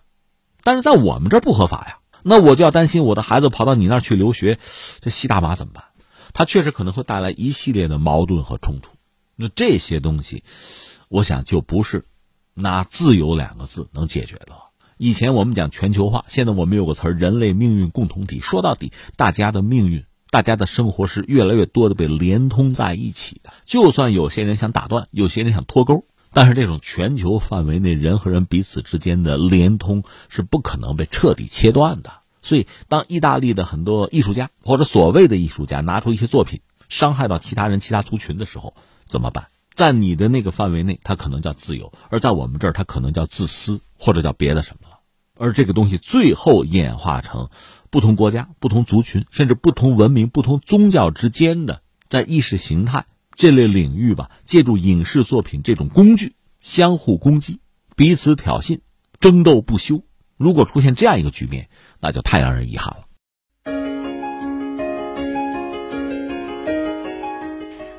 但是在我们这儿不合法呀。那我就要担心我的孩子跑到你那儿去留学，这吸大麻怎么办？它确实可能会带来一系列的矛盾和冲突。那这些东西，我想就不是拿“自由”两个字能解决的。以前我们讲全球化，现在我们有个词儿“人类命运共同体”。说到底，大家的命运、大家的生活是越来越多的被连通在一起的。就算有些人想打断，有些人想脱钩。但是这种全球范围内人和人彼此之间的连通是不可能被彻底切断的。所以，当意大利的很多艺术家或者所谓的艺术家拿出一些作品伤害到其他人、其他族群的时候，怎么办？在你的那个范围内，它可能叫自由；而在我们这儿，它可能叫自私，或者叫别的什么了。而这个东西最后演化成不同国家、不同族群，甚至不同文明、不同宗教之间的在意识形态。这类领域吧，借助影视作品这种工具相互攻击、彼此挑衅、争斗不休。如果出现这样一个局面，那就太让人遗憾了。